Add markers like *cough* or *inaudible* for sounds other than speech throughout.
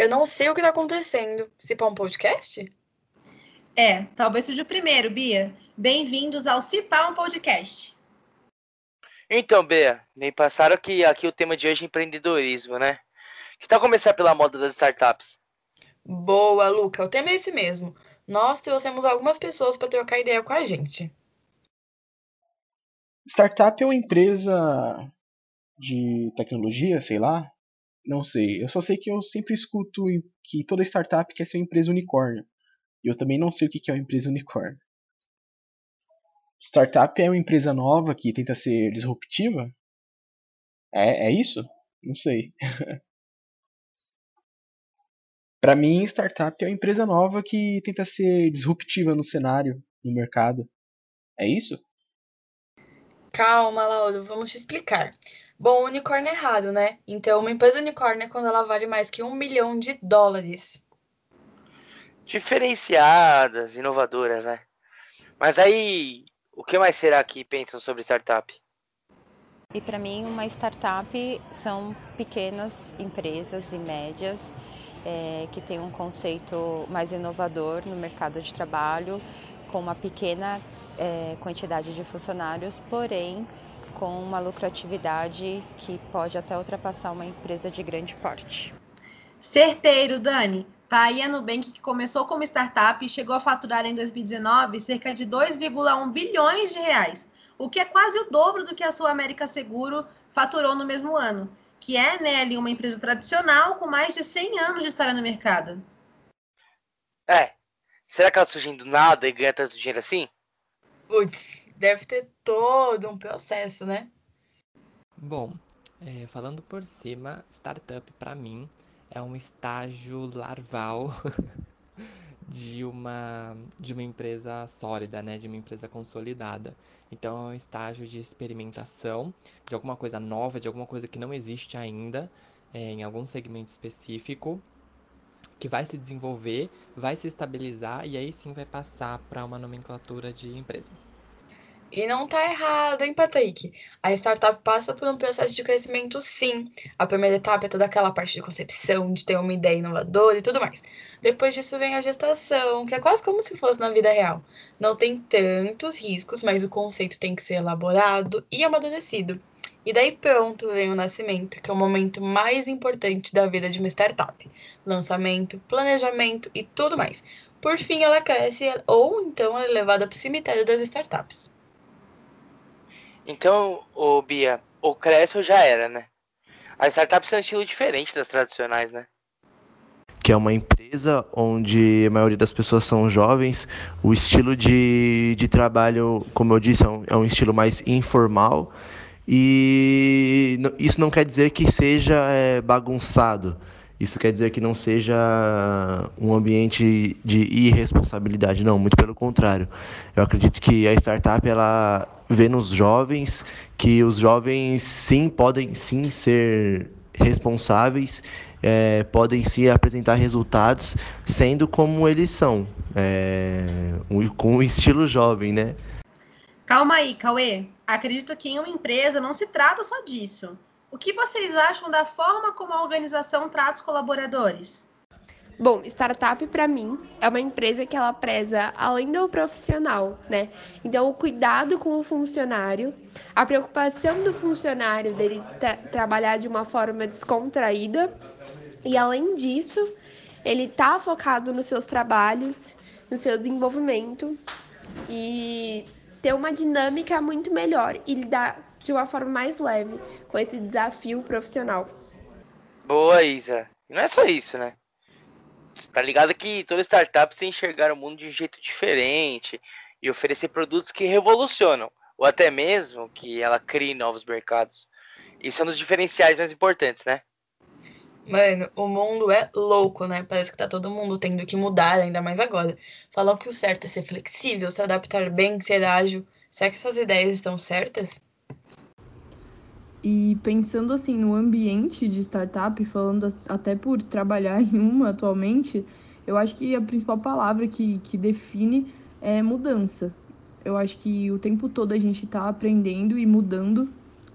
Eu não sei o que tá acontecendo. Se pá um podcast? É, talvez seja o primeiro, Bia. Bem-vindos ao Cipá um Podcast. Então, Bia, me passaram que aqui o tema de hoje é empreendedorismo, né? Que tal começar pela moda das startups? Boa, Luca. O tema é esse mesmo. Nós trouxemos algumas pessoas para trocar ideia com a gente. Startup é uma empresa de tecnologia, sei lá. Não sei. Eu só sei que eu sempre escuto que toda startup quer ser uma empresa unicórnio. E eu também não sei o que é uma empresa unicórnio. Startup é uma empresa nova que tenta ser disruptiva? É, é isso? Não sei. *laughs* Para mim, startup é uma empresa nova que tenta ser disruptiva no cenário, no mercado. É isso? Calma, Lauro, vamos te explicar. Bom, unicórnio é errado, né? Então, uma empresa unicórnio é quando ela vale mais que um milhão de dólares. Diferenciadas, inovadoras, né? Mas aí, o que mais será que pensam sobre startup? E para mim, uma startup são pequenas empresas e médias é, que têm um conceito mais inovador no mercado de trabalho, com uma pequena é, quantidade de funcionários, porém com uma lucratividade que pode até ultrapassar uma empresa de grande porte. Certeiro, Dani. Tá aí a Nubank que começou como startup e chegou a faturar em 2019 cerca de 2,1 bilhões de reais, o que é quase o dobro do que a sua América Seguro faturou no mesmo ano, que é né, ali uma empresa tradicional com mais de 100 anos de história no mercado. É. Será que ela tá surgindo nada e ganha tanto dinheiro assim? Putz, deve ter todo um processo, né? Bom, é, falando por cima, startup para mim é um estágio larval *laughs* de uma de uma empresa sólida, né, de uma empresa consolidada. Então é um estágio de experimentação de alguma coisa nova, de alguma coisa que não existe ainda é, em algum segmento específico, que vai se desenvolver, vai se estabilizar e aí sim vai passar para uma nomenclatura de empresa. E não tá errado, hein, Patrick? A startup passa por um processo de crescimento, sim. A primeira etapa é toda aquela parte de concepção, de ter uma ideia inovadora e tudo mais. Depois disso vem a gestação, que é quase como se fosse na vida real. Não tem tantos riscos, mas o conceito tem que ser elaborado e amadurecido. E daí pronto vem o nascimento, que é o momento mais importante da vida de uma startup. Lançamento, planejamento e tudo mais. Por fim, ela cresce ou então é levada para o cemitério das startups. Então, o Bia, o cresce ou já era, né? As startups são um estilo diferente das tradicionais, né? Que é uma empresa onde a maioria das pessoas são jovens. O estilo de, de trabalho, como eu disse, é um, é um estilo mais informal. E isso não quer dizer que seja é, bagunçado. Isso quer dizer que não seja um ambiente de irresponsabilidade, não, muito pelo contrário. Eu acredito que a startup ela vê nos jovens que os jovens sim podem sim ser responsáveis, é, podem sim apresentar resultados sendo como eles são, é, com o estilo jovem, né? Calma aí, Cauê. Acredito que em uma empresa não se trata só disso. O que vocês acham da forma como a organização trata os colaboradores? Bom, startup para mim é uma empresa que ela preza além do profissional, né? Então, o cuidado com o funcionário, a preocupação do funcionário dele tra trabalhar de uma forma descontraída e além disso, ele tá focado nos seus trabalhos, no seu desenvolvimento e ter uma dinâmica muito melhor e lidar de uma forma mais leve com esse desafio profissional. Boa, Isa. Não é só isso, né? Tá ligado que toda startup se enxergar o mundo de um jeito diferente e oferecer produtos que revolucionam, ou até mesmo que ela crie novos mercados. Isso é um dos diferenciais mais importantes, né? Mano, o mundo é louco, né? Parece que tá todo mundo tendo que mudar, ainda mais agora. Falam que o certo é ser flexível, se adaptar bem, ser ágil. Será que essas ideias estão certas? E pensando assim no ambiente de startup, falando até por trabalhar *laughs* em uma atualmente, eu acho que a principal palavra que, que define é mudança. Eu acho que o tempo todo a gente está aprendendo e mudando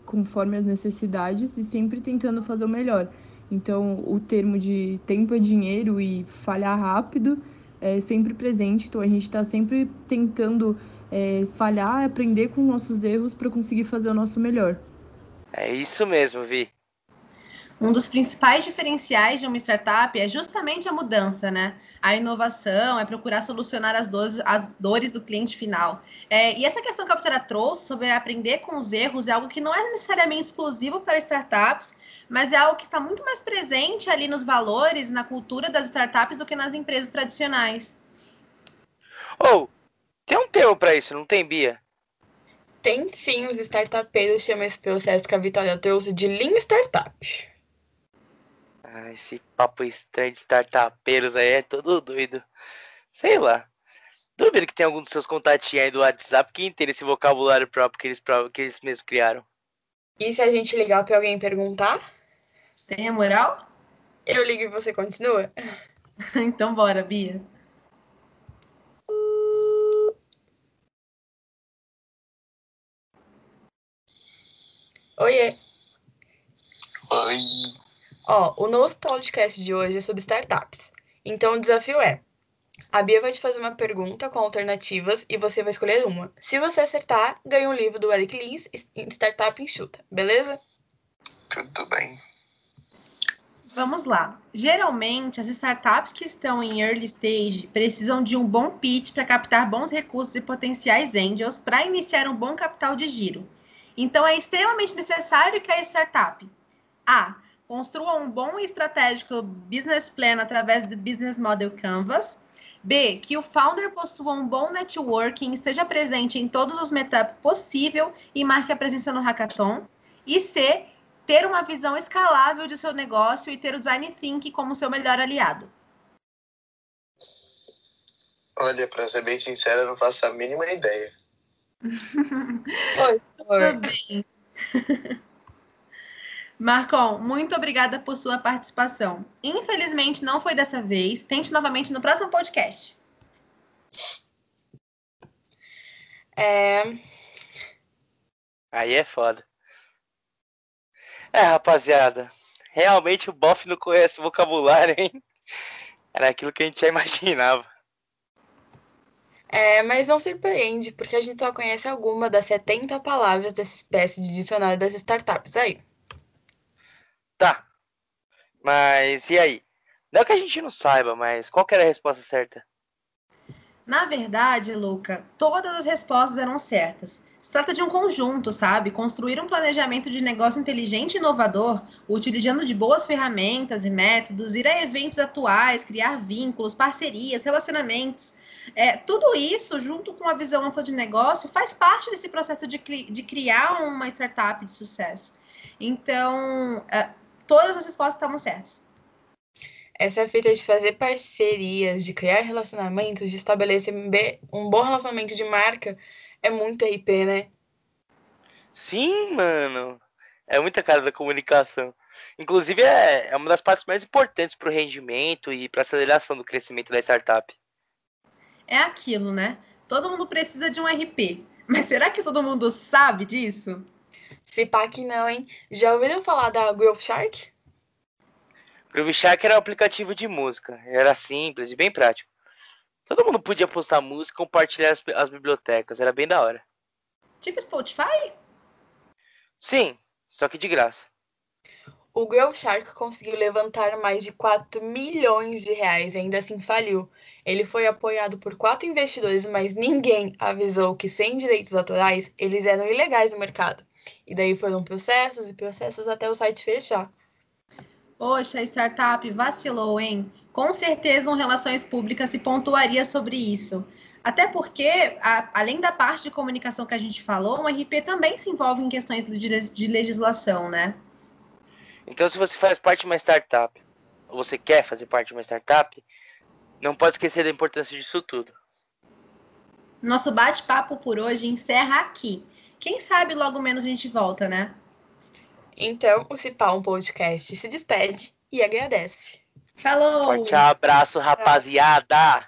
conforme as necessidades e sempre tentando fazer o melhor. Então, o termo de tempo é dinheiro e falhar rápido é sempre presente. Então, a gente está sempre tentando é, falhar, aprender com nossos erros para conseguir fazer o nosso melhor. É isso mesmo, Vi. Um dos principais diferenciais de uma startup é justamente a mudança, né? A inovação é procurar solucionar as dores, as dores do cliente final. É, e essa questão que a Vitória trouxe sobre aprender com os erros é algo que não é necessariamente exclusivo para startups, mas é algo que está muito mais presente ali nos valores, na cultura das startups do que nas empresas tradicionais. Ou, oh, tem um termo para isso, não tem, Bia? Tem sim, os startupeiros chamam esse processo que a Vitória trouxe de Lean Startup. Ah, esse papo estranho de startupeiros aí é todo doido. Sei lá. Duvido que tem algum dos seus contatinhos aí do WhatsApp que entenda esse vocabulário próprio que eles, que eles mesmos criaram. E se a gente ligar para alguém perguntar? Tem a moral? Eu ligo e você continua? *laughs* então bora, Bia. Oiê. Oi. Ó, o nosso podcast de hoje é sobre startups. Então o desafio é: a Bia vai te fazer uma pergunta com alternativas e você vai escolher uma. Se você acertar, ganha um livro do Eric Lins, Startup Enxuta, beleza? Tudo bem. Vamos lá. Geralmente, as startups que estão em early stage precisam de um bom pitch para captar bons recursos e potenciais angels para iniciar um bom capital de giro. Então, é extremamente necessário que a startup A Construa um bom e estratégico business plan através do Business Model Canvas. B, que o founder possua um bom networking, esteja presente em todos os meetups possível e marque a presença no hackathon. E C, ter uma visão escalável de seu negócio e ter o design thinking como seu melhor aliado. Olha, para ser bem sincero, eu não faço a mínima ideia. *laughs* Oi, Tudo bem. *laughs* Marcon, muito obrigada por sua participação. Infelizmente, não foi dessa vez. Tente novamente no próximo podcast. É... Aí é foda. É, rapaziada. Realmente o Boff não conhece vocabulário, hein? Era aquilo que a gente já imaginava. É, mas não surpreende, porque a gente só conhece alguma das 70 palavras dessa espécie de dicionário das startups aí. Tá. Mas e aí? Não é que a gente não saiba, mas qual que era a resposta certa? Na verdade, Luca, todas as respostas eram certas. Se trata de um conjunto, sabe? Construir um planejamento de negócio inteligente e inovador, utilizando de boas ferramentas e métodos, ir a eventos atuais, criar vínculos, parcerias, relacionamentos. É, tudo isso, junto com a visão ampla de negócio, faz parte desse processo de, de criar uma startup de sucesso. Então, é, todas as respostas estavam certas. Essa fita de fazer parcerias, de criar relacionamentos, de estabelecer um bom relacionamento de marca é muito RP, né? Sim, mano. É muita cara da comunicação. Inclusive, é, é uma das partes mais importantes para o rendimento e para a aceleração do crescimento da startup. É aquilo, né? Todo mundo precisa de um RP. Mas será que todo mundo sabe disso? Se pá que não, hein? Já ouviram falar da Growth Shark? Groove Shark era um aplicativo de música. Era simples e bem prático. Todo mundo podia postar música e compartilhar as, as bibliotecas. Era bem da hora. Tipo Spotify? Sim, só que de graça. O Growth Shark conseguiu levantar mais de 4 milhões de reais e ainda assim faliu. Ele foi apoiado por quatro investidores, mas ninguém avisou que sem direitos autorais eles eram ilegais no mercado. E daí foram processos e processos até o site fechar. Poxa, a startup vacilou, hein? Com certeza, um Relações Públicas se pontuaria sobre isso. Até porque, a, além da parte de comunicação que a gente falou, um RP também se envolve em questões de, de legislação, né? Então, se você faz parte de uma startup, ou você quer fazer parte de uma startup, não pode esquecer da importância disso tudo. Nosso bate-papo por hoje encerra aqui. Quem sabe logo menos a gente volta, né? Então, o Cipal um Podcast se despede e agradece. Falou! Forte abraço, rapaziada!